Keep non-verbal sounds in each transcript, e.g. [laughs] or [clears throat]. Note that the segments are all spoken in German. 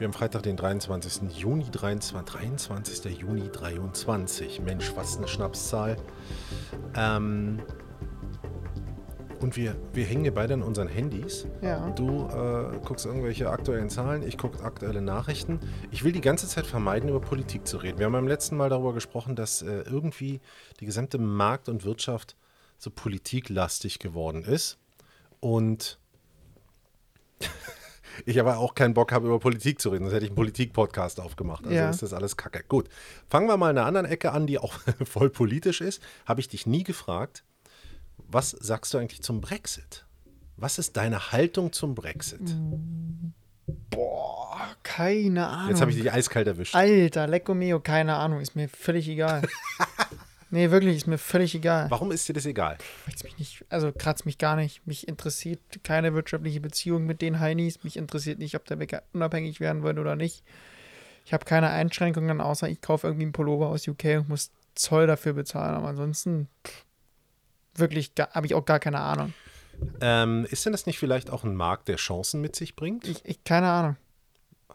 Wir haben Freitag, den 23. Juni, 23, 23. Juni 23. Mensch, was eine Schnapszahl. Ähm, und wir, wir hängen hier beide an unseren Handys. Ja. Du äh, guckst irgendwelche aktuellen Zahlen, ich gucke aktuelle Nachrichten. Ich will die ganze Zeit vermeiden, über Politik zu reden. Wir haben beim letzten Mal darüber gesprochen, dass äh, irgendwie die gesamte Markt und Wirtschaft so politiklastig geworden ist. Und ich aber auch keinen Bock habe, über Politik zu reden. Sonst hätte ich einen Politik-Podcast aufgemacht. Also Ja. ist das alles kacke. Gut. Fangen wir mal in einer anderen Ecke an, die auch [laughs] voll politisch ist. Habe ich dich nie gefragt, was sagst du eigentlich zum Brexit? Was ist deine Haltung zum Brexit? Boah, keine Ahnung. Jetzt habe ich dich eiskalt erwischt. Alter, Lecco Mio, keine Ahnung, ist mir völlig egal. [laughs] nee, wirklich, ist mir völlig egal. Warum ist dir das egal? Mich nicht, also kratzt mich gar nicht. Mich interessiert keine wirtschaftliche Beziehung mit den Heinis. Mich interessiert nicht, ob der Bäcker unabhängig werden will oder nicht. Ich habe keine Einschränkungen, außer ich kaufe irgendwie einen Pullover aus UK und muss Zoll dafür bezahlen. Aber ansonsten pff, wirklich habe ich auch gar keine Ahnung. Ähm, ist denn das nicht vielleicht auch ein Markt, der Chancen mit sich bringt? Ich, ich keine Ahnung.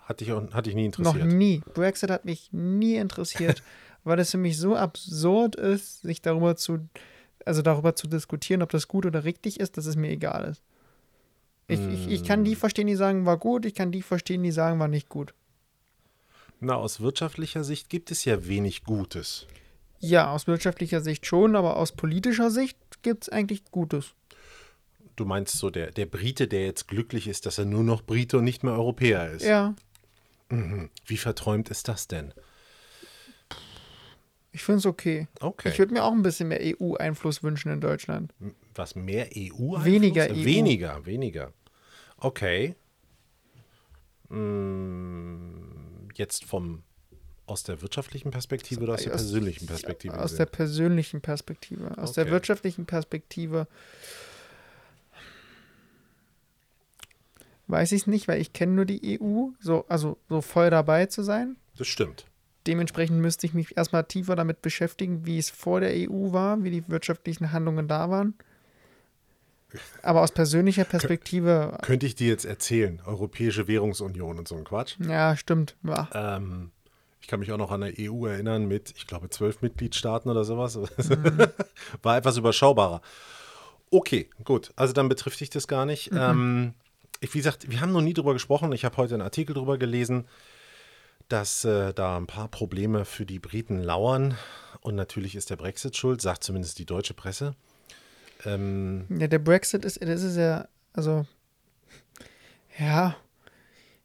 Hat dich, auch- hat dich nie Noch interessiert? nie. Brexit hat mich nie interessiert, [laughs] weil es für mich so absurd ist, sich darüber zu, also darüber zu diskutieren, ob das gut oder richtig ist, dass es mir egal ist. Ich, ich, ich kann Mm. die verstehen, die sagen, war gut, ich kann die verstehen, die sagen, war nicht gut. Na, aus wirtschaftlicher Sicht gibt es ja wenig Gutes. Ja, aus wirtschaftlicher Sicht schon, aber aus politischer Sicht gibt es eigentlich Gutes. Du meinst so, der, der Brite, der jetzt glücklich ist, dass er nur noch Brite und nicht mehr Europäer ist. Ja, Wie verträumt ist das denn? Ich finde es okay. Okay. Ich würde mir auch ein bisschen mehr EU-Einfluss wünschen in Deutschland. Was, mehr EU? Weniger EU. Weniger, weniger. Okay. Mm, Jetzt vom aus der wirtschaftlichen Perspektive oder aus der Aus- persönlichen Perspektive? Aus gesehen? der persönlichen Perspektive. Aus der Okay. wirtschaftlichen Perspektive weiß ich es nicht, weil ich kenne nur die EU, so, also so voll dabei zu sein. das stimmt. Dementsprechend müsste ich mich erstmal tiefer damit beschäftigen, wie es vor der EU war, wie die wirtschaftlichen Handlungen da waren. Aber aus persönlicher Perspektive, Könnte ich dir jetzt erzählen, Europäische Währungsunion und so ein Quatsch. ja, stimmt. Ja. Ähm, ich kann mich auch noch an eine EU erinnern mit, ich glaube, zwölf Mitgliedstaaten oder sowas. [laughs] War etwas überschaubarer. Okay, gut. Also dann betrifft dich das gar nicht. Ähm, ich, wie gesagt, wir haben noch nie drüber gesprochen. Ich habe heute einen Artikel drüber gelesen, dass äh, da ein paar Probleme für die Briten lauern. Und natürlich ist der Brexit schuld, sagt zumindest die deutsche Presse. Ähm, Ja, der Brexit ist, das ist ja, also, ja,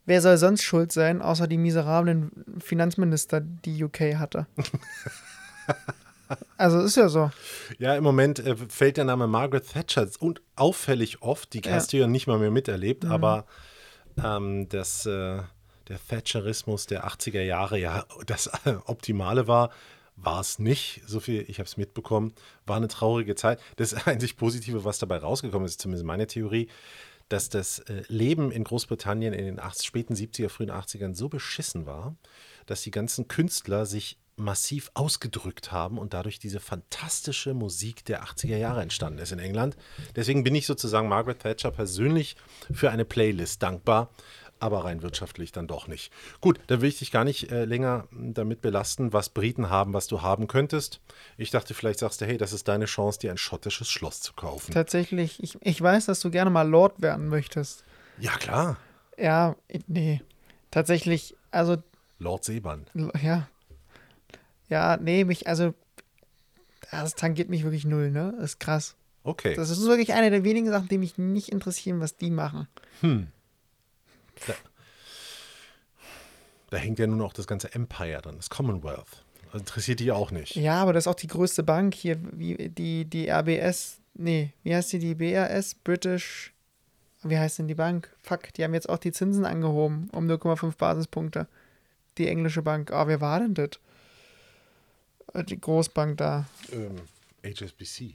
wer soll sonst schuld sein, außer die miserablen Finanzminister, die UK hatte? [laughs] also ist ja so. Ja, im Moment äh, fällt der Name Margaret Thatcher und auffällig oft. Die du ja nicht mal mehr miterlebt, aber ähm, das, äh, der Thatcherismus der 80er Jahre ja das [laughs] Optimale war, war es nicht. So viel, ich habe es mitbekommen, war eine traurige Zeit. Das [laughs] einzig Positive, was dabei rausgekommen ist, zumindest meine Theorie, dass das äh, Leben in Großbritannien in den 80, späten 70er, frühen 80ern so beschissen war, dass die ganzen Künstler sich massiv ausgedrückt haben und dadurch diese fantastische Musik der 80er Jahre entstanden ist in England. Deswegen bin ich sozusagen Margaret Thatcher persönlich für eine Playlist dankbar, aber rein wirtschaftlich dann doch nicht. Gut, dann will ich dich gar nicht äh, länger m, damit belasten, was Briten haben, was du haben könntest. Ich dachte, vielleicht sagst du, hey, das ist deine Chance, dir ein schottisches Schloss zu kaufen. Tatsächlich, ich, ich weiß, dass du gerne mal Lord werden möchtest. Ja, klar. Ja, nee. Tatsächlich, also, Lord Seebann. l- ja. Ja, nee, mich, also, das tangiert mich wirklich null, ne? Das ist krass. Okay. Das ist wirklich eine der wenigen Sachen, die mich nicht interessieren, was die machen. Da hängt ja nun auch das ganze Empire dran, das Commonwealth. Das interessiert dich auch nicht. Ja, aber das ist auch die größte Bank hier, die, die RBS, nee, wie heißt die, die BRS, British, wie heißt denn die Bank? Fuck, die haben jetzt auch die Zinsen angehoben um 0,5 Basispunkte. Die englische Bank. Ah, wer war denn das? Äh, Die Großbank da. Ähm, HSBC.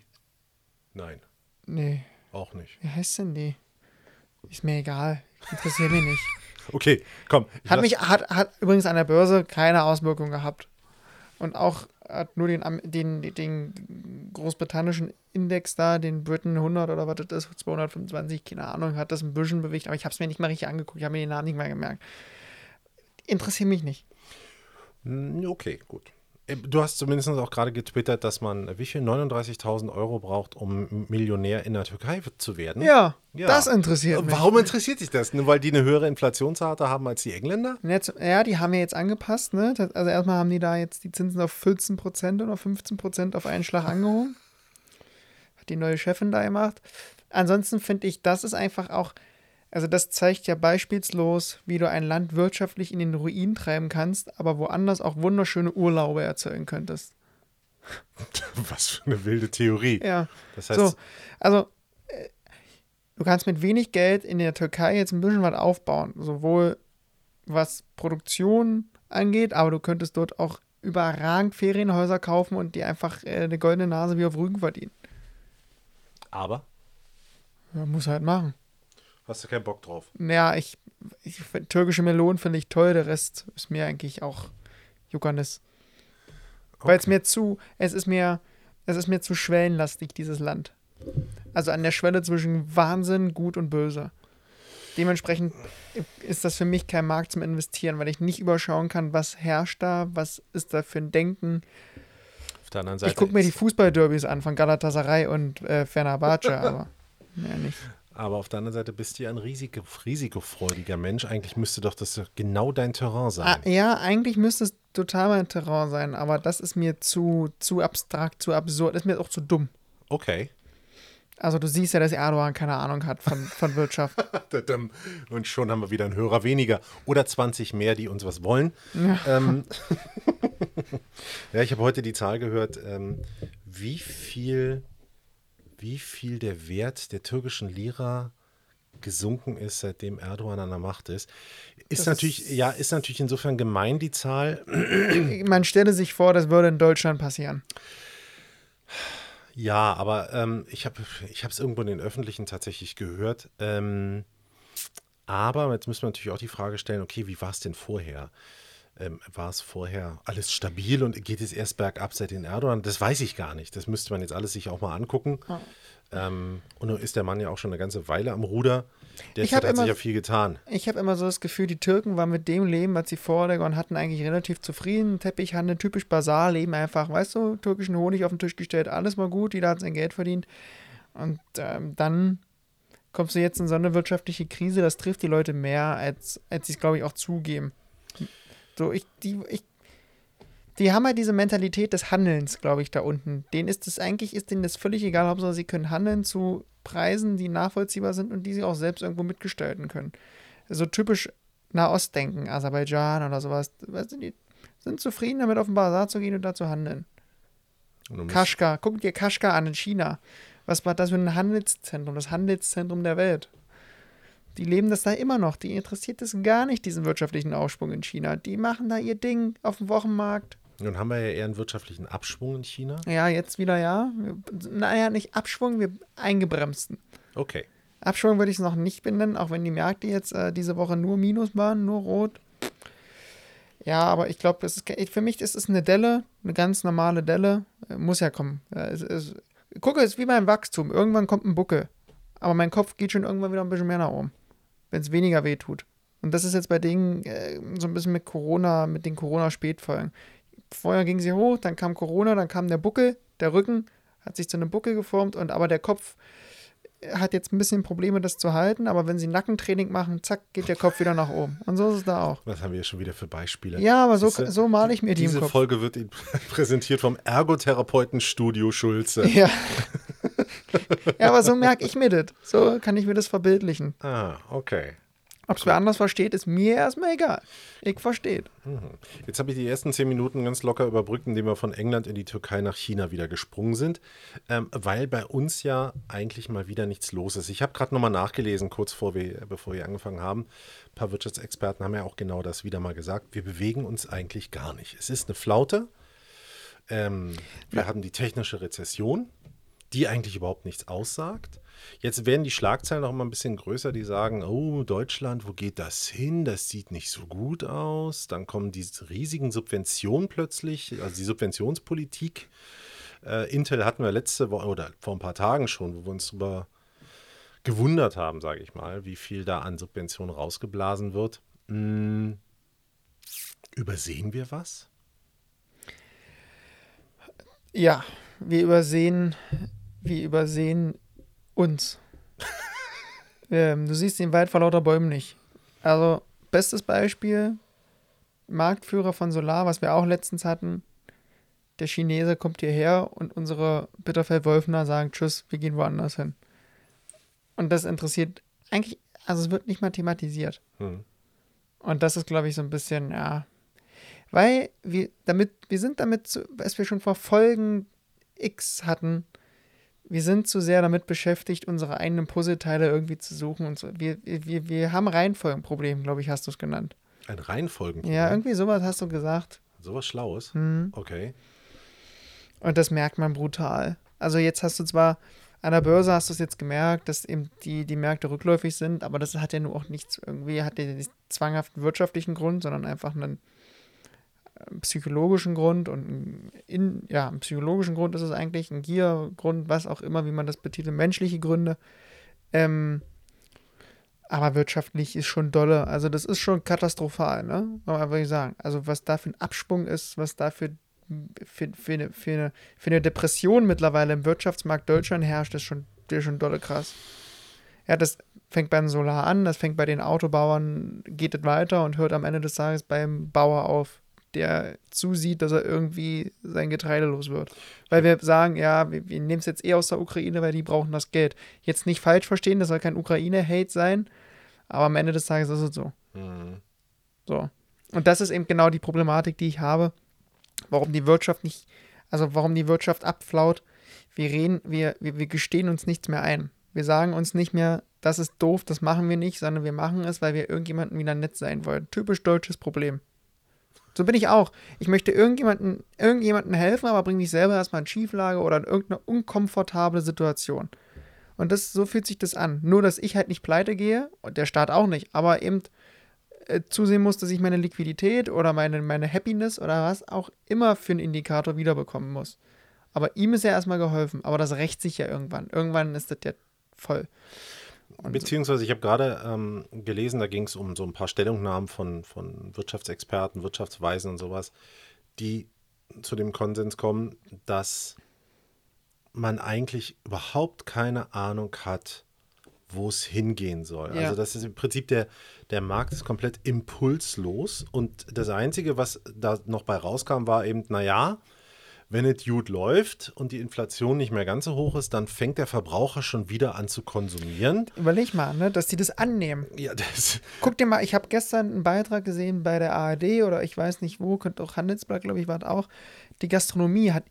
Nein, Nee, auch nicht. wie heißt denn die? Ist mir egal. Interessiert mich nicht. Okay, komm. Hat mich, hat, hat übrigens an der Börse keine Auswirkung gehabt. Und auch hat nur den, den, den großbritannischen Index da, den Britain 100 oder was das ist, 225, keine Ahnung, hat das ein bisschen bewegt, aber ich habe es mir nicht mal richtig angeguckt, ich habe mir den Namen nicht mehr gemerkt. interessiert mich nicht. Hm, Okay, gut. Äh, Du hast zumindest auch gerade getwittert, dass man äh, wie viel 39.000 Euro braucht, um Millionär in der Türkei zu werden. Ja, Ja. das interessiert mich. Warum interessiert dich das? Nur weil die eine höhere Inflationsrate haben als die Engländer? Jetzt, ja, die haben ja jetzt angepasst, ne? Also erstmal haben die da jetzt die Zinsen auf 14% oder 15% auf einen Schlag angehoben. Hat die neue Chefin da gemacht. Ansonsten finde ich, das ist einfach auch, also das zeigt ja beispielslos, wie du ein Land wirtschaftlich in den Ruin treiben kannst, aber woanders auch wunderschöne Urlaube erzeugen könntest. [laughs] Was für eine wilde Theorie. Ja. Das heißt, So, also äh, du kannst mit wenig Geld in der Türkei jetzt ein bisschen was aufbauen, sowohl was Produktion angeht, aber du könntest dort auch überragend Ferienhäuser kaufen und dir einfach äh, eine goldene Nase wie auf Rügen verdienen. aber Ja, muss halt machen. Hast du keinen Bock drauf. Naja, ich, ich türkische Melonen finde ich toll, der Rest ist mir eigentlich auch Juckernis. Weil es mir zu, es ist mir, es ist mir zu schwellenlastig, dieses Land. Also an der Schwelle zwischen Wahnsinn, Gut und Böse. Dementsprechend ist das für mich kein Markt zum Investieren, weil ich nicht überschauen kann, was herrscht da, was ist da für ein Denken. Auf der anderen Seite. Ich gucke mir die Fußballderbys an von Galatasaray und äh, Fenerbahce, aber [laughs] mehr nicht. Aber auf der anderen Seite bist du ja ein risiko, risikofreudiger Mensch. Eigentlich müsste doch das genau dein Terrain Ah, sein. ja, eigentlich müsste es total mein Terrain sein, aber das ist mir zu, zu abstrakt, zu absurd, ist mir auch zu dumm. Okay. Also du siehst ja, dass Erdogan keine Ahnung hat von, von Wirtschaft. [laughs] Und schon haben wir wieder einen Hörer weniger. Oder 20 mehr, die uns was wollen. Ähm, [laughs] [laughs] ja, ich habe heute die Zahl gehört, ähm, wie viel, wie viel der Wert der türkischen Lira gesunken ist, seitdem Erdogan an der Macht ist. Ist Das natürlich, ja, ist natürlich insofern gemein, die Zahl. [clears throat] Man stelle sich vor, das würde in Deutschland passieren. Ja, aber ähm, ich habe ich es irgendwo in den Öffentlichen tatsächlich gehört. Ähm, aber jetzt müssen wir natürlich auch die Frage stellen, okay, wie war es denn vorher? Ähm, war es vorher alles stabil und geht es erst bergab seit den Erdogan? Das weiß ich gar nicht. Das müsste man jetzt alles sich auch mal angucken. Ähm, und nun ist der Mann ja auch schon eine ganze Weile am Ruder. Der hat, sich ja viel getan. Ich habe immer so das Gefühl, die Türken waren mit dem Leben, was sie vor Erdogan hatten, eigentlich relativ zufrieden. Teppichhandel, typisch Basar-Leben einfach, weißt du, türkischen Honig auf den Tisch gestellt, alles mal gut, jeder hat sein Geld verdient. Und ähm, dann kommst du jetzt in so eine wirtschaftliche Krise, das trifft die Leute mehr, als, als sie es, glaube ich, auch zugeben. So, ich, die, ich, die haben halt diese Mentalität des Handelns, glaube ich, da unten. Denen ist es eigentlich, ist denen das völlig egal, Hauptsache sie können handeln zu Preisen, die nachvollziehbar sind und die sie auch selbst irgendwo mitgestalten können. So typisch Nahostdenken, Aserbaidschan oder sowas. Weißt du, die sind zufrieden damit, auf den Bazar zu gehen und da zu handeln. Kaschgar, guck dir Kaschgar an in China. Was war das für ein Handelszentrum? Das Handelszentrum der Welt. Die leben das da immer noch. Die interessiert es gar nicht, diesen wirtschaftlichen Aufschwung in China. Die machen da ihr Ding auf dem Wochenmarkt. Nun haben wir ja eher einen wirtschaftlichen Abschwung in China. Ja, jetzt wieder ja. Naja, nicht Abschwung, wir eingebremsten. Okay. Abschwung würde ich es noch nicht benennen, auch wenn die Märkte jetzt äh, diese Woche nur Minus waren, nur rot. Ja, aber ich glaube, für mich ist es eine Delle, eine ganz normale Delle. Äh, Muss ja kommen. Es, es, gucke, es ist wie beim Wachstum. Irgendwann kommt ein Buckel. Aber mein Kopf geht schon irgendwann wieder ein bisschen mehr nach oben. Wenn es weniger weh tut. Und das ist jetzt bei denen äh, so ein bisschen mit Corona, mit den Corona-Spätfolgen. Vorher ging sie hoch, dann kam Corona, dann kam der Buckel, der Rücken hat sich zu einem Buckel geformt und aber der Kopf hat jetzt ein bisschen Probleme, das zu halten, aber wenn sie Nackentraining machen, zack, geht der Kopf wieder nach oben. Und so ist es da auch. Was haben wir schon wieder für Beispiele? Ja, aber so, Siehste, so male ich mir die Diese. Folge wird Ihnen [laughs] präsentiert vom Ergotherapeuten Studio Schulze. Ja. [laughs] [laughs] ja, aber so merke ich mir das. So kann ich mir das verbildlichen. Ah, okay. Ob es wer anders versteht, ist mir erstmal egal. Ich verstehe. Jetzt habe ich die ersten zehn Minuten ganz locker überbrückt, indem wir von England in die Türkei nach China wieder gesprungen sind, ähm, weil bei uns ja eigentlich mal wieder nichts los ist. Ich habe gerade nochmal nachgelesen, kurz vor wir, bevor wir angefangen haben. Ein paar Wirtschaftsexperten haben ja auch genau das wieder mal gesagt. Wir bewegen uns eigentlich gar nicht. Es ist eine Flaute. Ähm, wir haben die technische Rezession, die eigentlich überhaupt nichts aussagt. Jetzt werden die Schlagzeilen auch immer ein bisschen größer, die sagen, oh, Deutschland, wo geht das hin? Das sieht nicht so gut aus. Dann kommen diese riesigen Subventionen plötzlich, also die Subventionspolitik. Äh, Intel hatten wir letzte Woche oder vor ein paar Tagen schon, wo wir uns darüber gewundert haben, sage ich mal, wie viel da an Subventionen rausgeblasen wird. Mm, Übersehen wir was? Ja, wir übersehen, wir übersehen uns. ähm, du siehst den Wald vor lauter Bäumen nicht. Also, bestes Beispiel, Marktführer von Solar, was wir auch letztens hatten. Der Chinese kommt hierher und unsere Bitterfeld-Wolfner sagen Tschüss, wir gehen woanders hin. Und das interessiert eigentlich, also es wird nicht mal thematisiert. Hm. Und das ist, glaube ich, so ein bisschen, ja. Weil wir damit, wir sind damit, was wir schon vor Folgen X hatten, wir sind zu sehr damit beschäftigt, unsere eigenen Puzzleteile irgendwie zu suchen und so. Wir, wir, wir haben Reihenfolgenproblem, glaube ich, hast du es genannt. Ein Reihenfolgenproblem? Ja, irgendwie sowas hast du gesagt. Sowas Schlaues? Mhm. Okay. Und das merkt man brutal. Also jetzt hast du zwar an der Börse hast du es jetzt gemerkt, dass eben die, die Märkte rückläufig sind, aber das hat ja nur auch nichts irgendwie, hat ja nicht zwanghaften wirtschaftlichen Grund, sondern einfach einen psychologischen Grund und in, ja, einen psychologischen Grund ist es eigentlich, ein Giergrund, was auch immer, wie man das betitelt, menschliche Gründe. Ähm, aber wirtschaftlich ist schon dolle. Also das ist schon katastrophal, ne? Kann man wirklich sagen. Also was da für ein Absprung ist, was da für für, für, eine, für, eine, für eine Depression mittlerweile im Wirtschaftsmarkt Deutschland herrscht, ist schon, ist schon dolle krass. Ja, das fängt beim Solar an, das fängt bei den Autobauern, geht es weiter und hört am Ende des Tages beim Bauer auf, der zusieht, dass er irgendwie sein Getreide los wird. Weil wir sagen, ja, wir, wir nehmen es jetzt eh aus der Ukraine, weil die brauchen das Geld. Jetzt nicht falsch verstehen, das soll kein Ukraine-Hate sein, aber am Ende des Tages ist es so. Mhm. So. Und das ist eben genau die Problematik, die ich habe warum die Wirtschaft nicht, also warum die Wirtschaft abflaut. Wir reden, wir, wir, wir gestehen uns nichts mehr ein. Wir sagen uns nicht mehr, das ist doof, das machen wir nicht, sondern wir machen es, weil wir irgendjemandem wieder nett sein wollen. Typisch deutsches Problem. So bin ich auch. Ich möchte irgendjemanden, irgendjemanden helfen, aber bringe mich selber erstmal in Schieflage oder in irgendeine unkomfortable Situation. Und das, so fühlt sich das an. Nur, dass ich halt nicht pleite gehe und der Staat auch nicht, aber eben äh, zusehen muss, dass ich meine Liquidität oder meine, meine Happiness oder was auch immer für einen Indikator wiederbekommen muss. Aber ihm ist ja erstmal geholfen, aber das rächt sich ja irgendwann. Irgendwann ist das ja voll. Und Beziehungsweise, ich habe gerade ähm, gelesen, da ging es um so ein paar Stellungnahmen von, von Wirtschaftsexperten, Wirtschaftsweisen und sowas, die zu dem Konsens kommen, dass man eigentlich überhaupt keine Ahnung hat, wo es hingehen soll. Ja. Also das ist im Prinzip der, der Markt ist komplett impulslos und das Einzige, was da noch bei rauskam, war eben, naja, wenn es gut läuft und die Inflation nicht mehr ganz so hoch ist, dann fängt der Verbraucher schon wieder an zu konsumieren. Überleg mal, ne, dass die das annehmen. Ja, das Guck dir mal, ich habe gestern einen Beitrag gesehen bei der ARD oder ich weiß nicht wo, könnte auch Handelsblatt, glaube ich, war es auch. Die Gastronomie hat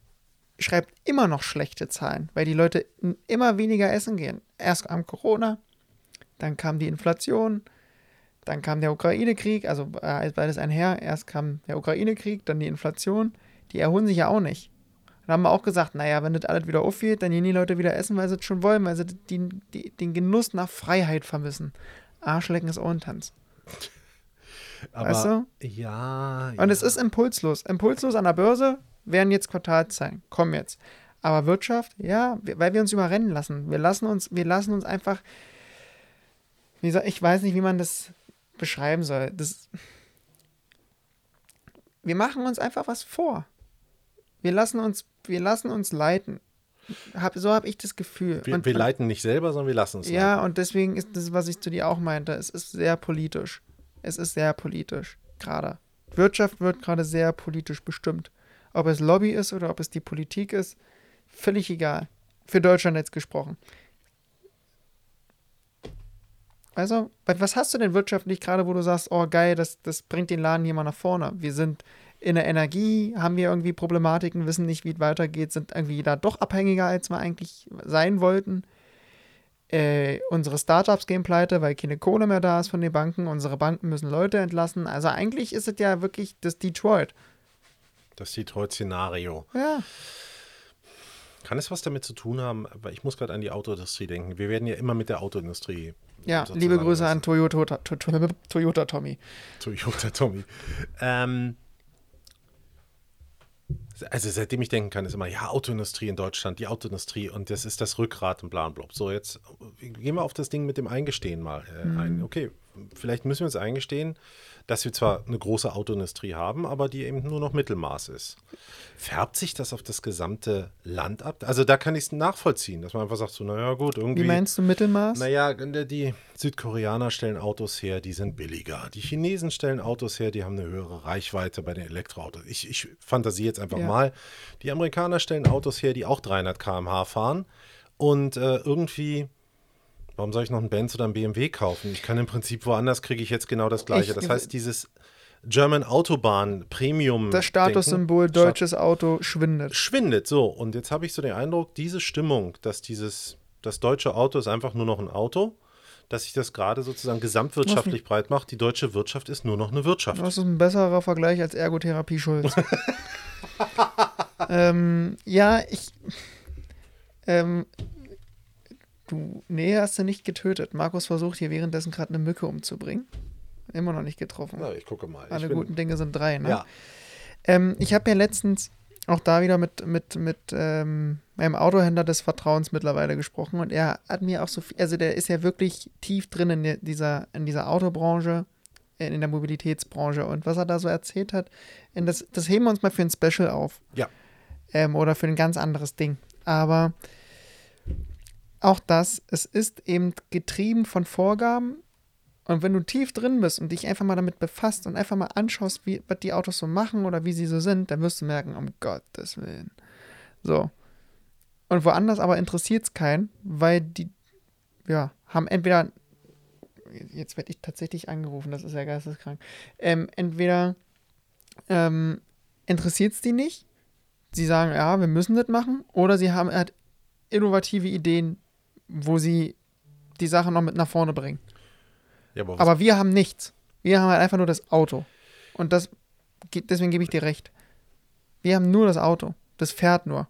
schreibt immer noch schlechte Zahlen, weil die Leute immer weniger essen gehen. Erst kam Corona, dann kam die Inflation, dann kam der Ukraine-Krieg, also äh, beides einher. Erst kam der Ukraine-Krieg, dann die Inflation. Die erholen sich ja auch nicht. Dann haben wir auch gesagt, naja, wenn das alles wieder aufgeht, dann gehen die Leute wieder essen, weil sie es schon wollen, weil sie die, die, den Genuss nach Freiheit vermissen. Arschlecken ist Ohrentanz. [laughs] Aber, weißt du? Ja, ja. Und es ist impulslos. Impulslos an der Börse werden jetzt Quartalzahlen. Kommen jetzt. Aber Wirtschaft, ja, weil wir uns überrennen lassen. Wir lassen uns, wir lassen uns einfach, wie gesagt, ich weiß nicht, wie man das beschreiben soll. Das, wir machen uns einfach was vor. Wir lassen uns, wir lassen uns leiten. Hab, so habe ich das Gefühl. Wir, und, wir leiten nicht selber, sondern wir lassen uns Ja, leiten. und deswegen ist das, was ich zu dir auch meinte, es ist sehr politisch. Es ist sehr politisch, gerade. Wirtschaft wird gerade sehr politisch bestimmt. Ob es Lobby ist oder ob es die Politik ist, völlig egal. Für Deutschland jetzt gesprochen. Also, was hast du denn wirtschaftlich gerade, wo du sagst, oh geil, das, das bringt den Laden hier mal nach vorne? Wir sind in der Energie, haben wir irgendwie Problematiken, wissen nicht, wie es weitergeht, sind irgendwie da doch abhängiger, als wir eigentlich sein wollten. Äh, unsere Startups gehen pleite, weil keine Kohle mehr da ist von den Banken. Unsere Banken müssen Leute entlassen. Also eigentlich ist es ja wirklich das Detroit. Das Detroit-Szenario. Ja. Kann es was damit zu tun haben, weil ich muss gerade an die Autoindustrie denken. Wir werden ja immer mit der Autoindustrie. Ja, liebe Grüße an Toyota, Toyota Tommy. Toyota Tommy. Ähm, also seitdem ich denken kann, ist immer, ja, Autoindustrie in Deutschland, die Autoindustrie und das ist das Rückgrat und bla und blub. So, jetzt gehen wir auf das Ding mit dem Eingestehen mal äh, mhm. ein. Okay, vielleicht müssen wir uns eingestehen, dass wir zwar eine große Autoindustrie haben, aber die eben nur noch Mittelmaß ist. Färbt sich das auf das gesamte Land ab? Also da kann ich es nachvollziehen, dass man einfach sagt, so, naja gut, irgendwie. Wie meinst du Mittelmaß? Naja, die Südkoreaner stellen Autos her, die sind billiger. Die Chinesen stellen Autos her, die haben eine höhere Reichweite bei den Elektroautos. Ich, ich fantasiere jetzt einfach ja. mal. Die Amerikaner stellen Autos her, die auch 300 km/h fahren. Und äh, irgendwie Warum soll ich noch einen Benz oder einen BMW kaufen? Ich kann im Prinzip woanders kriege ich jetzt genau das Gleiche. Ich, das heißt, dieses German Autobahn Premium. Das Statussymbol deutsches Auto schwindet. Schwindet, so. Und jetzt habe ich so den Eindruck, diese Stimmung, dass dieses, das deutsche Auto ist einfach nur noch ein Auto, dass sich das gerade sozusagen gesamtwirtschaftlich breit macht. Die deutsche Wirtschaft ist nur noch eine Wirtschaft. Das ist ein besserer Vergleich als Ergotherapie Schulz. [laughs] ähm, ja, ich. Ähm, Du, nee, hast du nicht getötet. Markus versucht hier währenddessen gerade eine Mücke umzubringen. Immer noch nicht getroffen. Na, ich gucke mal. Alle bin... guten Dinge sind drei, ne? Ja. Ähm, ich habe ja letztens auch da wieder mit, mit, mit ähm, meinem Autohändler des Vertrauens mittlerweile gesprochen und er hat mir auch so viel, also der ist ja wirklich tief drin in dieser, in dieser Autobranche, in der Mobilitätsbranche und was er da so erzählt hat, das, das heben wir uns mal für ein Special auf. Ja. Ähm, oder für ein ganz anderes Ding. Aber auch das, es ist eben getrieben von Vorgaben. Und wenn du tief drin bist und dich einfach mal damit befasst und einfach mal anschaust, wie, was die Autos so machen oder wie sie so sind, dann wirst du merken, um Gottes Willen. So. Und woanders aber interessiert es keinen, weil die, ja, haben entweder, jetzt werde ich tatsächlich angerufen, das ist ja geisteskrank, ähm, entweder ähm, interessiert es die nicht, sie sagen, ja, wir müssen das machen, oder sie haben halt innovative Ideen, wo sie die Sache noch mit nach vorne bringen. Ja, aber, aber, wir haben nichts. Wir haben halt einfach nur das Auto. Und das, deswegen gebe ich dir recht. Wir haben nur das Auto. Das fährt nur.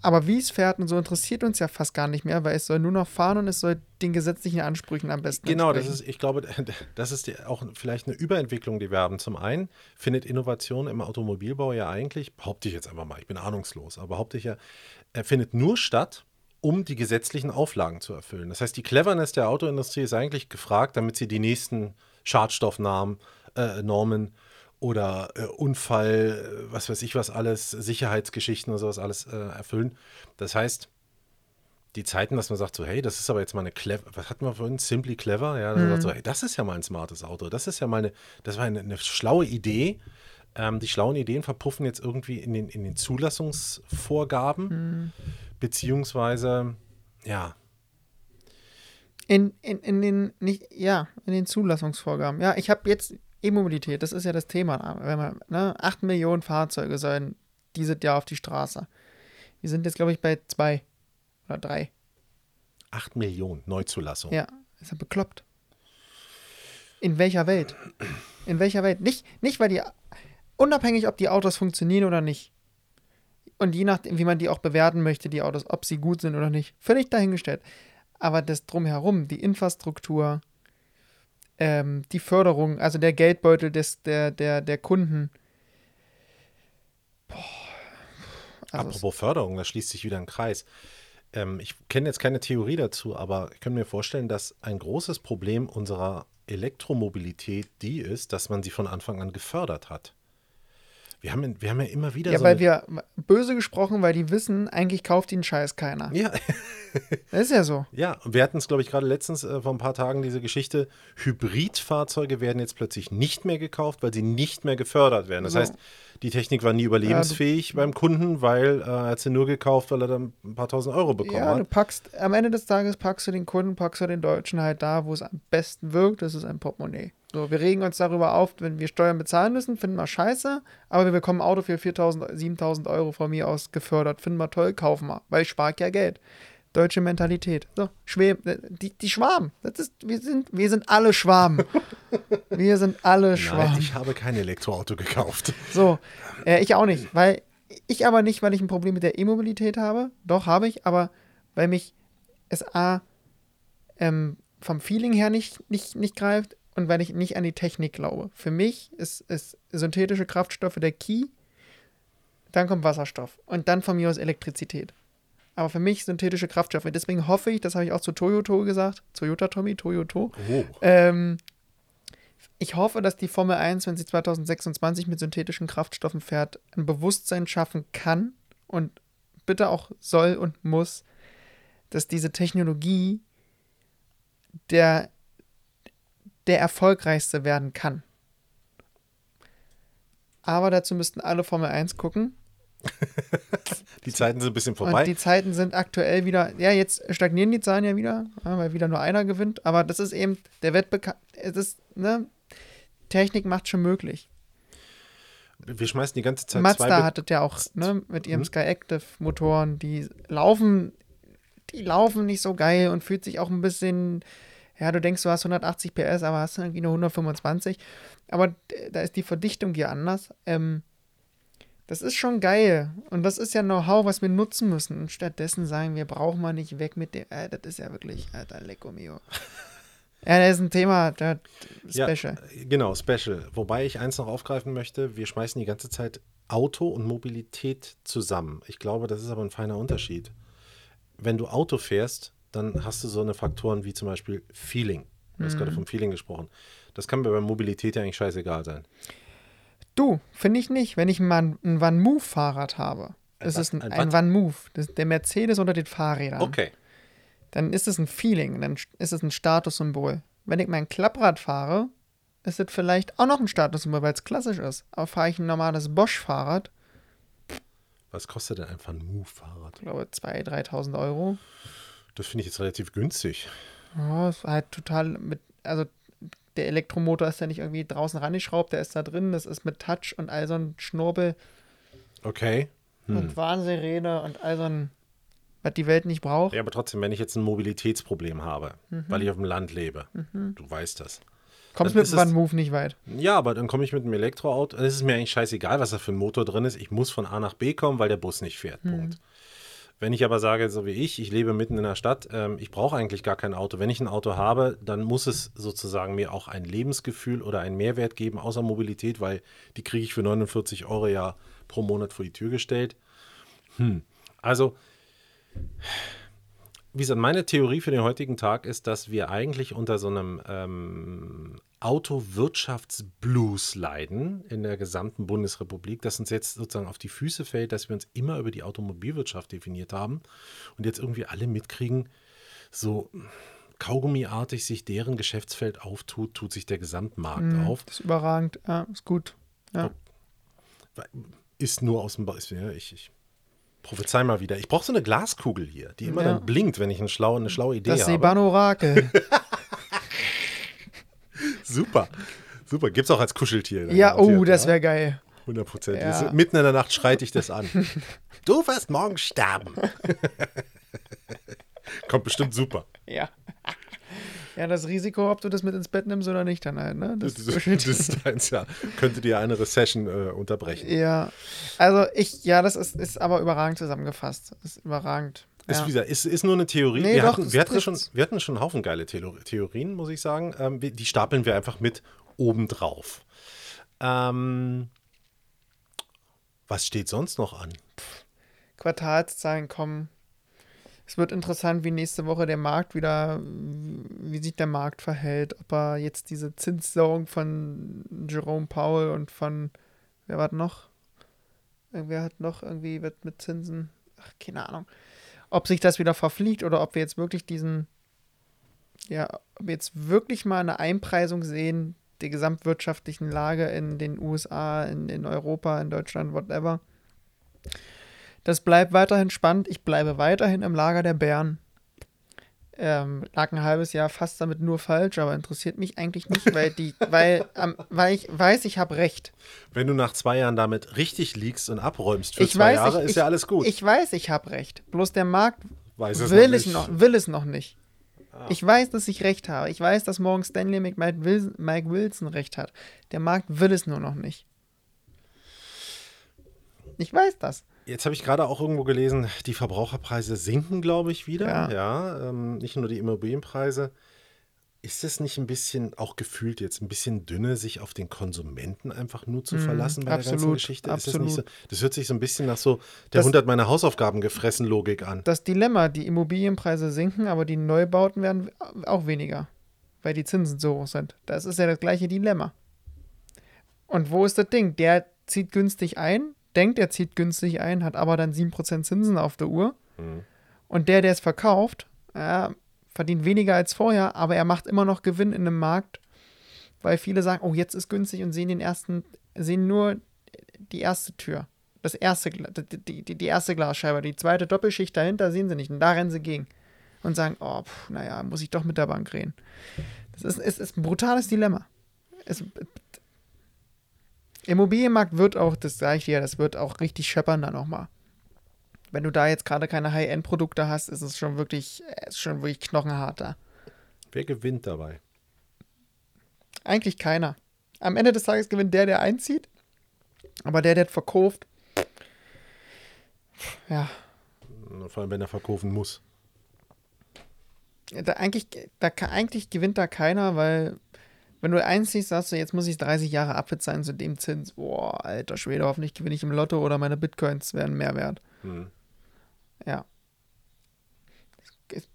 Aber wie es fährt und so interessiert uns ja fast gar nicht mehr, weil es soll nur noch fahren und es soll den gesetzlichen Ansprüchen am besten Genau, das ist, ich glaube, [laughs] das ist auch vielleicht eine Überentwicklung, die wir haben. Zum einen findet Innovation im Automobilbau ja eigentlich, behaupte ich jetzt einfach mal, ich bin ahnungslos, aber behaupte ich ja, er findet nur statt, um die gesetzlichen Auflagen zu erfüllen. Das heißt, die Cleverness der Autoindustrie ist eigentlich gefragt, damit sie die nächsten Schadstoffnormen äh, Normen oder äh, Unfall, äh, was weiß ich was alles, Sicherheitsgeschichten oder sowas alles äh, erfüllen. Das heißt, die Zeiten, dass man sagt so, hey, das ist aber jetzt mal eine clever, was hatten wir vorhin, simply clever, ja, mhm. so, hey, das ist ja mal ein smartes Auto, das ist ja mal eine, das war eine, eine schlaue Idee. Ähm, die schlauen Ideen verpuffen jetzt irgendwie in den, in den Zulassungsvorgaben. Mhm beziehungsweise, ja. In, in, in den, nicht, ja, in den Zulassungsvorgaben. Ja, ich habe jetzt E-Mobilität, das ist ja das Thema. Wenn man, ne, 8 Millionen Fahrzeuge sollen dieses Jahr auf die Straße. Wir sind jetzt, glaube ich, bei zwei oder drei. 8 Millionen Neuzulassung. Ja, ist ja bekloppt. In welcher Welt? In welcher Welt? Nicht, nicht weil die, unabhängig, ob die Autos funktionieren oder nicht. Und je nachdem, wie man die auch bewerten möchte, die Autos, ob sie gut sind oder nicht, völlig dahingestellt. Aber das drumherum, die Infrastruktur, ähm, die Förderung, also der Geldbeutel des, der, der, der Kunden. Boah. Also Apropos Förderung, da schließt sich wieder ein Kreis. Ähm, ich kenne jetzt keine Theorie dazu, aber ich kann mir vorstellen, dass ein großes Problem unserer Elektromobilität die ist, dass man sie von Anfang an gefördert hat. Wir haben, wir haben ja immer wieder. Ja, so weil wir böse gesprochen, weil die wissen, eigentlich kauft den Scheiß keiner. Ja. das [laughs] ist ja so. Ja, und wir hatten es, glaube ich, gerade letztens äh, vor ein paar Tagen diese Geschichte: Hybridfahrzeuge werden jetzt plötzlich nicht mehr gekauft, weil sie nicht mehr gefördert werden. Das so. heißt, die Technik war nie überlebensfähig ja, beim Kunden, weil äh, er hat sie nur gekauft, weil er dann ein paar tausend Euro bekommen ja, hat. Ja, du packst, am Ende des Tages packst du den Kunden, packst du den Deutschen halt da, wo es am besten wirkt, das ist ein Portemonnaie. So, wir regen uns darüber auf, wenn wir Steuern bezahlen müssen, finden wir scheiße, aber wir bekommen ein Auto für 4.000, 7.000 Euro von mir aus gefördert, finden wir toll, kaufen wir, weil ich spare ja Geld. Deutsche Mentalität. So, Schwäb, die, die Schwaben. Das ist, wir, sind, wir sind alle Schwaben. [laughs] wir sind alle Schwaben. Nein, ich habe kein Elektroauto gekauft. So, äh, ich auch nicht, weil ich aber nicht, weil ich ein Problem mit der E-Mobilität habe. Doch, habe ich, aber weil mich es A ähm, vom Feeling her nicht, nicht, nicht greift und weil ich nicht an die Technik glaube. Für mich ist, ist synthetische Kraftstoffe der Key, dann kommt Wasserstoff und dann von mir aus Elektrizität. Aber für mich synthetische Kraftstoffe. Deswegen hoffe ich, das habe ich auch zu Toyota gesagt, Toyota Tommy, Toyota. Oh. Ähm, ich hoffe, dass die Formel 1, wenn sie 2026 mit synthetischen Kraftstoffen fährt, ein Bewusstsein schaffen kann und bitte auch soll und muss, dass diese Technologie der, der erfolgreichste werden kann. Aber dazu müssten alle Formel 1 gucken. [laughs] Die Zeiten sind ein bisschen vorbei. Und die Zeiten sind aktuell wieder, ja, jetzt stagnieren die Zahlen ja wieder, weil wieder nur einer gewinnt. Aber das ist eben der Wettbewerb, es ist, ne, Technik macht schon möglich. Wir schmeißen die ganze Zeit Mazda zwei. hat das ja auch, ne, mit ihrem Mhm. Sky Active Motoren, die laufen, die laufen nicht so geil und fühlt sich auch ein bisschen, ja, du denkst, du hast 180 PS, aber hast irgendwie nur 125. Aber da ist die Verdichtung hier anders. Ähm, das ist schon geil. Und das ist ja Know-how, was wir nutzen müssen. Und stattdessen sagen wir, brauchen wir nicht weg mit dem, äh, das ist ja wirklich, alter, lecco mio. [laughs] ja, das ist ein Thema, das Ja, Special. Genau, Special. Wobei ich eins noch aufgreifen möchte, wir schmeißen die ganze Zeit Auto und Mobilität zusammen. Ich glaube, das ist aber ein feiner Unterschied. Wenn du Auto fährst, dann hast du so eine Faktoren wie zum Beispiel Feeling. Du hast Mhm. gerade vom Feeling gesprochen. Das kann mir bei Mobilität ja eigentlich scheißegal sein. Du, finde ich nicht. Wenn ich mal ein, Van Move Fahrrad habe, Ein ist ein, ein ein? Van Move, das der Mercedes unter den Fahrrädern. Okay. Dann ist es ein Feeling, dann ist es ein Statussymbol. Wenn ich mein Klapprad fahre, ist es vielleicht auch noch ein Statussymbol, weil es klassisch ist. Aber fahre ich ein normales Bosch-Fahrrad, Was kostet denn einfach ein Move-Fahrrad? ich glaube 2.000, 3.000 Euro, Das finde ich jetzt relativ günstig. ja, ist halt total mit, also der Elektromotor ist ja nicht irgendwie draußen rangeschraubt, der ist da drin, das ist mit Touch und all so ein Schnurbel Okay. Hm. und Warnsirene und all so ein, was die Welt nicht braucht. Ja, aber trotzdem, wenn ich jetzt ein Mobilitätsproblem habe, Mhm. weil ich auf dem Land lebe, du weißt das. Kommst mit dem Move nicht weit. Ja, aber dann komme ich mit einem Elektroauto. Es ist mir eigentlich scheißegal, was da für ein Motor drin ist. Ich muss von A nach B kommen, weil der Bus nicht fährt. Punkt. Wenn ich aber sage, so wie ich, ich lebe mitten in der Stadt, ähm, ich brauche eigentlich gar kein Auto. Wenn ich ein Auto habe, dann muss es sozusagen mir auch ein Lebensgefühl oder einen Mehrwert geben, außer Mobilität, weil die kriege ich für 49 Euro ja pro Monat vor die Tür gestellt. Hm. Also, wie gesagt, meine Theorie für den heutigen Tag ist, dass wir eigentlich unter so einem ähm, Autowirtschaftsblues leiden in der gesamten Bundesrepublik, das uns jetzt sozusagen auf die Füße fällt, dass wir uns immer über die Automobilwirtschaft definiert haben und jetzt irgendwie alle mitkriegen, so kaugummiartig sich deren Geschäftsfeld auftut, tut sich der Gesamtmarkt Mhm, auf. Das ist überragend, ja, ist gut. Ja. Ist nur aus dem Bau. ist- ja, Ich, ich prophezei mal wieder. Ich brauche so eine Glaskugel hier, die immer Ja. dann blinkt, wenn ich eine schlaue, eine schlaue Idee Das habe. Seban-Orakel. [laughs] Super. Super. Gibt es auch als Kuscheltier. ja, oh, das ja? wäre geil. 100 Prozent. Ja. Mitten in der Nacht schreit ich das an. [laughs] du wirst morgen sterben. [laughs] Kommt bestimmt super. Ja. Ja, das Risiko, ob du das mit ins Bett nimmst oder nicht, dann halt, ne? Das, Das, das, [laughs] das ist ja. Könnte dir eine Recession äh, unterbrechen. ja. Also ich, ja, das ist, ist aber überragend zusammengefasst. Das ist überragend. Ist, Ja. wie gesagt, ist, ist nur eine Theorie. Nee, wir, doch, hatten, wir, hatten schon, wir hatten schon einen Haufen geile Theor- Theorien, muss ich sagen. Ähm, die stapeln wir einfach mit obendrauf. Ähm, was steht sonst noch an? Quartalszahlen kommen. Es wird interessant, wie nächste Woche der Markt wieder, wie sich der Markt verhält. Ob er jetzt diese Zinssaugung von Jerome Powell und von, wer war noch? Irgendwer hat noch irgendwie wird mit Zinsen, ach, keine Ahnung. Ob sich das wieder verfliegt oder ob wir jetzt wirklich diesen, ja, ob wir jetzt wirklich mal eine Einpreisung sehen der gesamtwirtschaftlichen Lage in den USA, in, in Europa, in Deutschland, whatever. Das bleibt weiterhin spannend. Ich bleibe weiterhin im Lager der Bären. Ähm, lag ein halbes Jahr fast damit nur falsch, aber interessiert mich eigentlich nicht, weil die, [laughs] weil, ähm, weil ich weiß, ich habe recht. Wenn du nach zwei Jahren damit richtig liegst und abräumst für Ich zwei weiß, Jahre, ich, ist ich, ja alles gut. Ich weiß, ich habe recht. Bloß der Markt Weiß will es noch, will es noch nicht. Ah. Ich weiß, dass ich recht habe. Ich weiß, dass morgen Stanley McMike Wilson, Mike Wilson recht hat. Der Markt will es nur noch nicht. Ich weiß das. Jetzt habe ich gerade auch irgendwo gelesen, die Verbraucherpreise sinken, glaube ich, wieder. Ja. Ja, ähm, nicht nur die Immobilienpreise. ist es nicht ein bisschen, auch gefühlt jetzt, ein bisschen dünne, sich auf den Konsumenten einfach nur zu verlassen bei der ganzen absolut, Geschichte? Ist das, absolut. nicht so, das hört sich so ein bisschen nach so, der Das- Hund hat meine Hausaufgaben gefressen Logik an. Das Dilemma, die Immobilienpreise sinken, aber die Neubauten werden auch weniger, weil die Zinsen so hoch sind. Das ist ja das gleiche Dilemma. Und wo ist das Ding? Der zieht günstig ein, denkt, er zieht günstig ein, hat aber dann 7% Zinsen auf der Uhr. Mhm. Und der, der es verkauft, ja, verdient weniger als vorher, aber er macht immer noch Gewinn in einem Markt, weil viele sagen, oh, jetzt ist günstig und sehen den ersten, sehen nur die erste Tür. Das erste, die, die, die erste Glasscheibe, die zweite Doppelschicht dahinter sehen sie nicht. Und da rennen sie gegen. Und sagen, oh, pf, naja, muss ich doch mit der Bank reden. Das ist, es ist ein brutales Dilemma. Es, Immobilienmarkt wird auch, das sage ich dir, das wird auch richtig scheppern dann nochmal. Wenn du da jetzt gerade keine High-End-Produkte hast, ist es schon wirklich, es ist schon wirklich knochenhart da. Wer gewinnt dabei? Eigentlich keiner. Am Ende des Tages gewinnt der, der einzieht. Aber der, der verkauft, ja, Vor allem, wenn er verkaufen muss. da eigentlich, da, eigentlich gewinnt da keiner, weil wenn du einziehst, sagst du, jetzt muss ich 30 Jahre abbezahlen zu dem Zins. Boah, alter Schwede, hoffentlich gewinne ich im Lotto oder meine Bitcoins werden mehr wert. Hm. Ja. Es,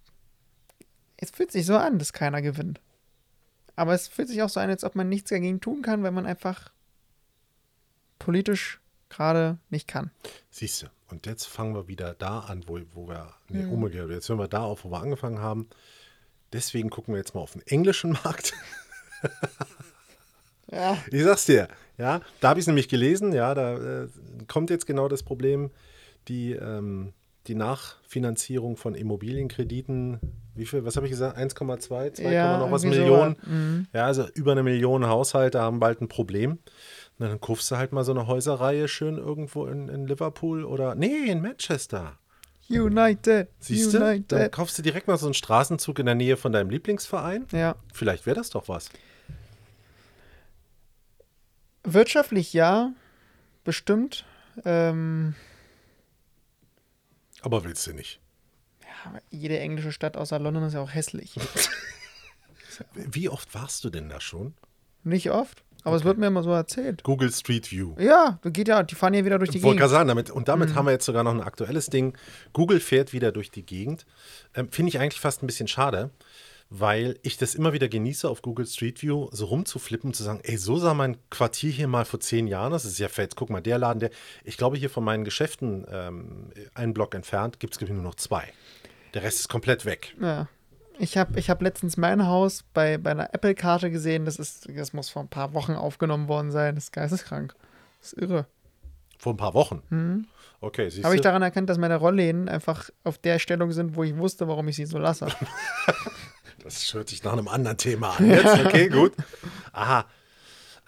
es fühlt sich so an, dass keiner gewinnt. Aber es fühlt sich auch so an, als ob man nichts dagegen tun kann, weil man einfach politisch gerade nicht kann. Siehst du, und jetzt fangen wir wieder da an, wo, wo wir, nee, Mhm. umgekehrt, jetzt hören wir da auf, wo wir angefangen haben. Deswegen gucken wir jetzt mal auf den englischen [laughs] Markt. [laughs] Ja. Ich sag's dir, ja, da habe ich es nämlich gelesen, ja, da äh, kommt jetzt genau das Problem, die, ähm, die Nachfinanzierung von Immobilienkrediten, wie viel, was habe ich gesagt, 1,2, 2, Ja, noch was Millionen. so, mhm. Ja, also über eine Million Haushalte haben bald ein Problem. Na, dann kaufst du halt mal so eine Häuserreihe schön irgendwo in, in Liverpool oder, nee, in Manchester. United. Siehst du? Dann kaufst du direkt mal so einen Straßenzug in der Nähe von deinem Lieblingsverein. Ja. Vielleicht wäre das doch was. Wirtschaftlich ja, bestimmt. Ähm, Aber willst du nicht. ja, jede englische Stadt außer London ist ja auch hässlich. [laughs] Wie oft warst du denn da schon? Nicht oft, aber es wird mir immer so erzählt. Google Street View. Ja, du geht ja, die fahren ja wieder durch die Ich wollte Gegend. gerade sagen, damit, und damit Mhm. haben wir jetzt sogar noch ein aktuelles Ding. Google fährt wieder durch die Gegend. Ähm, Finde ich eigentlich fast ein bisschen schade, weil ich das immer wieder genieße, auf Google Street View so rumzuflippen und zu sagen, ey, so sah mein Quartier hier mal vor zehn Jahren aus. Das ist ja fett. Guck mal, der Laden, der, ich glaube, hier von meinen Geschäften ähm, einen Block entfernt gibt es nur noch zwei. Der Rest ist komplett weg. Ja. Ich habe ich hab letztens mein Haus bei, bei einer Apple-Karte gesehen. Das, ist, das muss vor ein paar Wochen aufgenommen worden sein. Das ist geisteskrank. Das ist irre. Vor ein paar Wochen. Okay, siehst Habe ich du? daran erkannt, dass meine Rollläden einfach auf der Stellung sind, wo ich wusste, warum ich sie so lasse. [laughs] Das hört sich nach einem anderen Thema an. Jetzt, okay, [laughs] gut. Aha.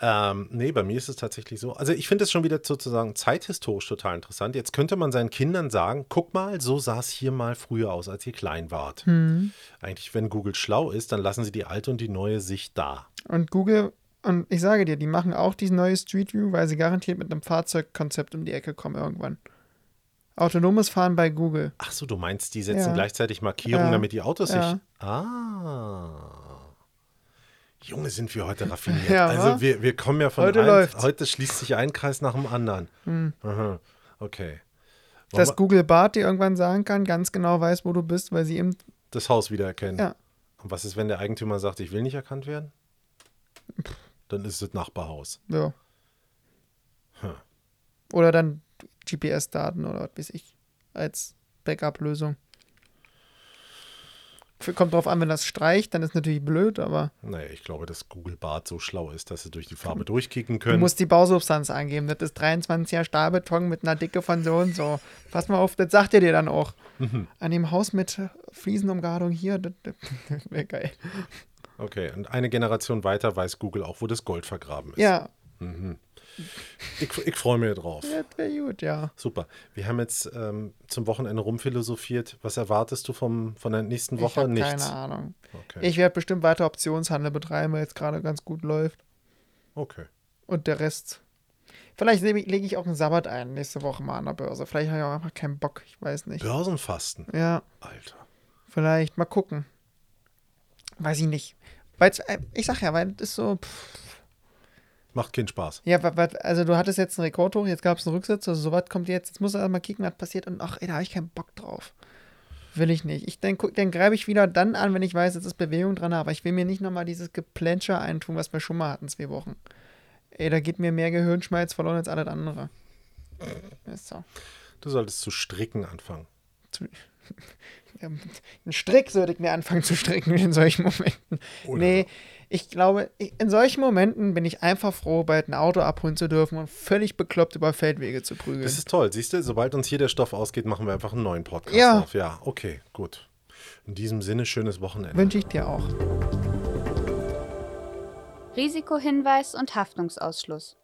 Ähm, nee, bei mir ist es tatsächlich so. Also ich finde es schon wieder sozusagen zeithistorisch total interessant. Jetzt könnte man seinen Kindern sagen, guck mal, so sah es hier mal früher aus, als ihr klein wart. Eigentlich, wenn Google schlau ist, dann lassen sie die alte und die neue Sicht da. Und Google, und ich sage dir, die machen auch dieses neue Street View, weil sie garantiert mit einem Fahrzeugkonzept um die Ecke kommen irgendwann. Autonomes Fahren bei Google. Ach so, du meinst, die setzen Ja. gleichzeitig Markierungen, Ja. damit die Autos Ja. sich... Ah. Junge, sind wir heute raffiniert. [laughs] Ja, also wir, wir kommen ja von Heute einem, läuft's. heute schließt sich ein Kreis nach dem anderen. Aha. Okay. Wollen Dass Google Bart dir irgendwann sagen kann, ganz genau weiß, wo du bist, weil sie eben. das Haus wiedererkennen. Ja. Und was ist, wenn der Eigentümer sagt, ich will nicht erkannt werden? Dann ist es das Nachbarhaus. Ja. Hm. Oder dann GPS-Daten oder was weiß ich. Als Backup-Lösung. Kommt drauf an, wenn das streicht, dann ist natürlich blöd, aber Naja, ich glaube, dass Google Bart so schlau ist, dass sie durch die Farbe durchkicken du können. musst die Bausubstanz angeben. Das ist 23er Stahlbeton mit einer Dicke von so und so. Pass mal auf, das sagt er dir dann auch. Mhm. An dem Haus mit Fliesenumgardung hier, das, das wäre geil. Okay, und eine Generation weiter weiß Google auch, wo das Gold vergraben ist. Ja, Ich, ich freue mich drauf. das wäre gut, ja. Super. Wir haben jetzt ähm, zum Wochenende rumphilosophiert. Was erwartest du vom, von der nächsten Ich Woche? habe Nichts. keine Ahnung. Okay. Ich werde bestimmt weiter Optionshandel betreiben, weil es gerade ganz gut läuft. okay. Und der Rest. Vielleicht lege ich- ich auch einen Sabbat ein nächste Woche mal an der Börse. Vielleicht habe ich auch einfach keinen Bock. Ich weiß nicht. Börsenfasten. Ja, Alter. vielleicht. Mal gucken. Weiß ich nicht. Weil's, äh, ich sag ja, weil das ist so. Pff, Macht keinen Spaß. ja, also du hattest jetzt einen Rekord hoch, jetzt gab es einen Rücksitz, also sowas kommt jetzt. Jetzt muss er mal kicken, was passiert und ach, ey, da habe ich keinen Bock drauf. Will ich nicht. Ich dann, dann greife ich wieder dann an, wenn ich weiß, es ist Bewegung dran, aber ich will mir nicht nochmal dieses Geplänscher eintun, was wir schon mal hatten, zwei Wochen. Ey, da geht mir mehr Gehirnschmalz verloren als alles andere. Ist so. Du solltest zu stricken anfangen. Zu, [laughs] einen Strick sollte ich mir anfangen zu stricken in solchen Momenten. Oder nee, ich glaube, in solchen Momenten bin ich einfach froh, bald ein Auto abholen zu dürfen und völlig bekloppt über Feldwege zu prügeln. Das ist toll. Siehst du, sobald uns hier der Stoff ausgeht, machen wir einfach einen neuen Podcast Ja. auf. Ja, okay, gut. In diesem Sinne, schönes Wochenende. Wünsche ich dir auch. Risikohinweis und Haftungsausschluss.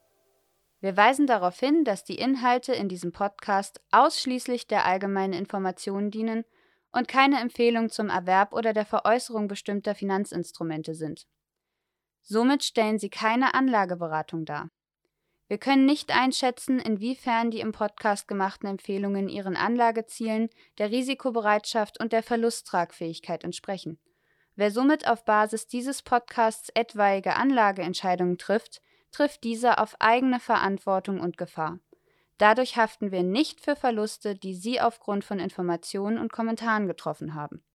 Wir weisen darauf hin, dass die Inhalte in diesem Podcast ausschließlich der allgemeinen Information dienen und keine Empfehlung zum Erwerb oder der Veräußerung bestimmter Finanzinstrumente sind. Somit stellen sie keine Anlageberatung dar. Wir können nicht einschätzen, inwiefern die im Podcast gemachten Empfehlungen ihren Anlagezielen, der Risikobereitschaft und der Verlusttragfähigkeit entsprechen. Wer somit auf Basis dieses Podcasts etwaige Anlageentscheidungen trifft, trifft diese auf eigene Verantwortung und Gefahr. Dadurch haften wir nicht für Verluste, die Sie aufgrund von Informationen und Kommentaren getroffen haben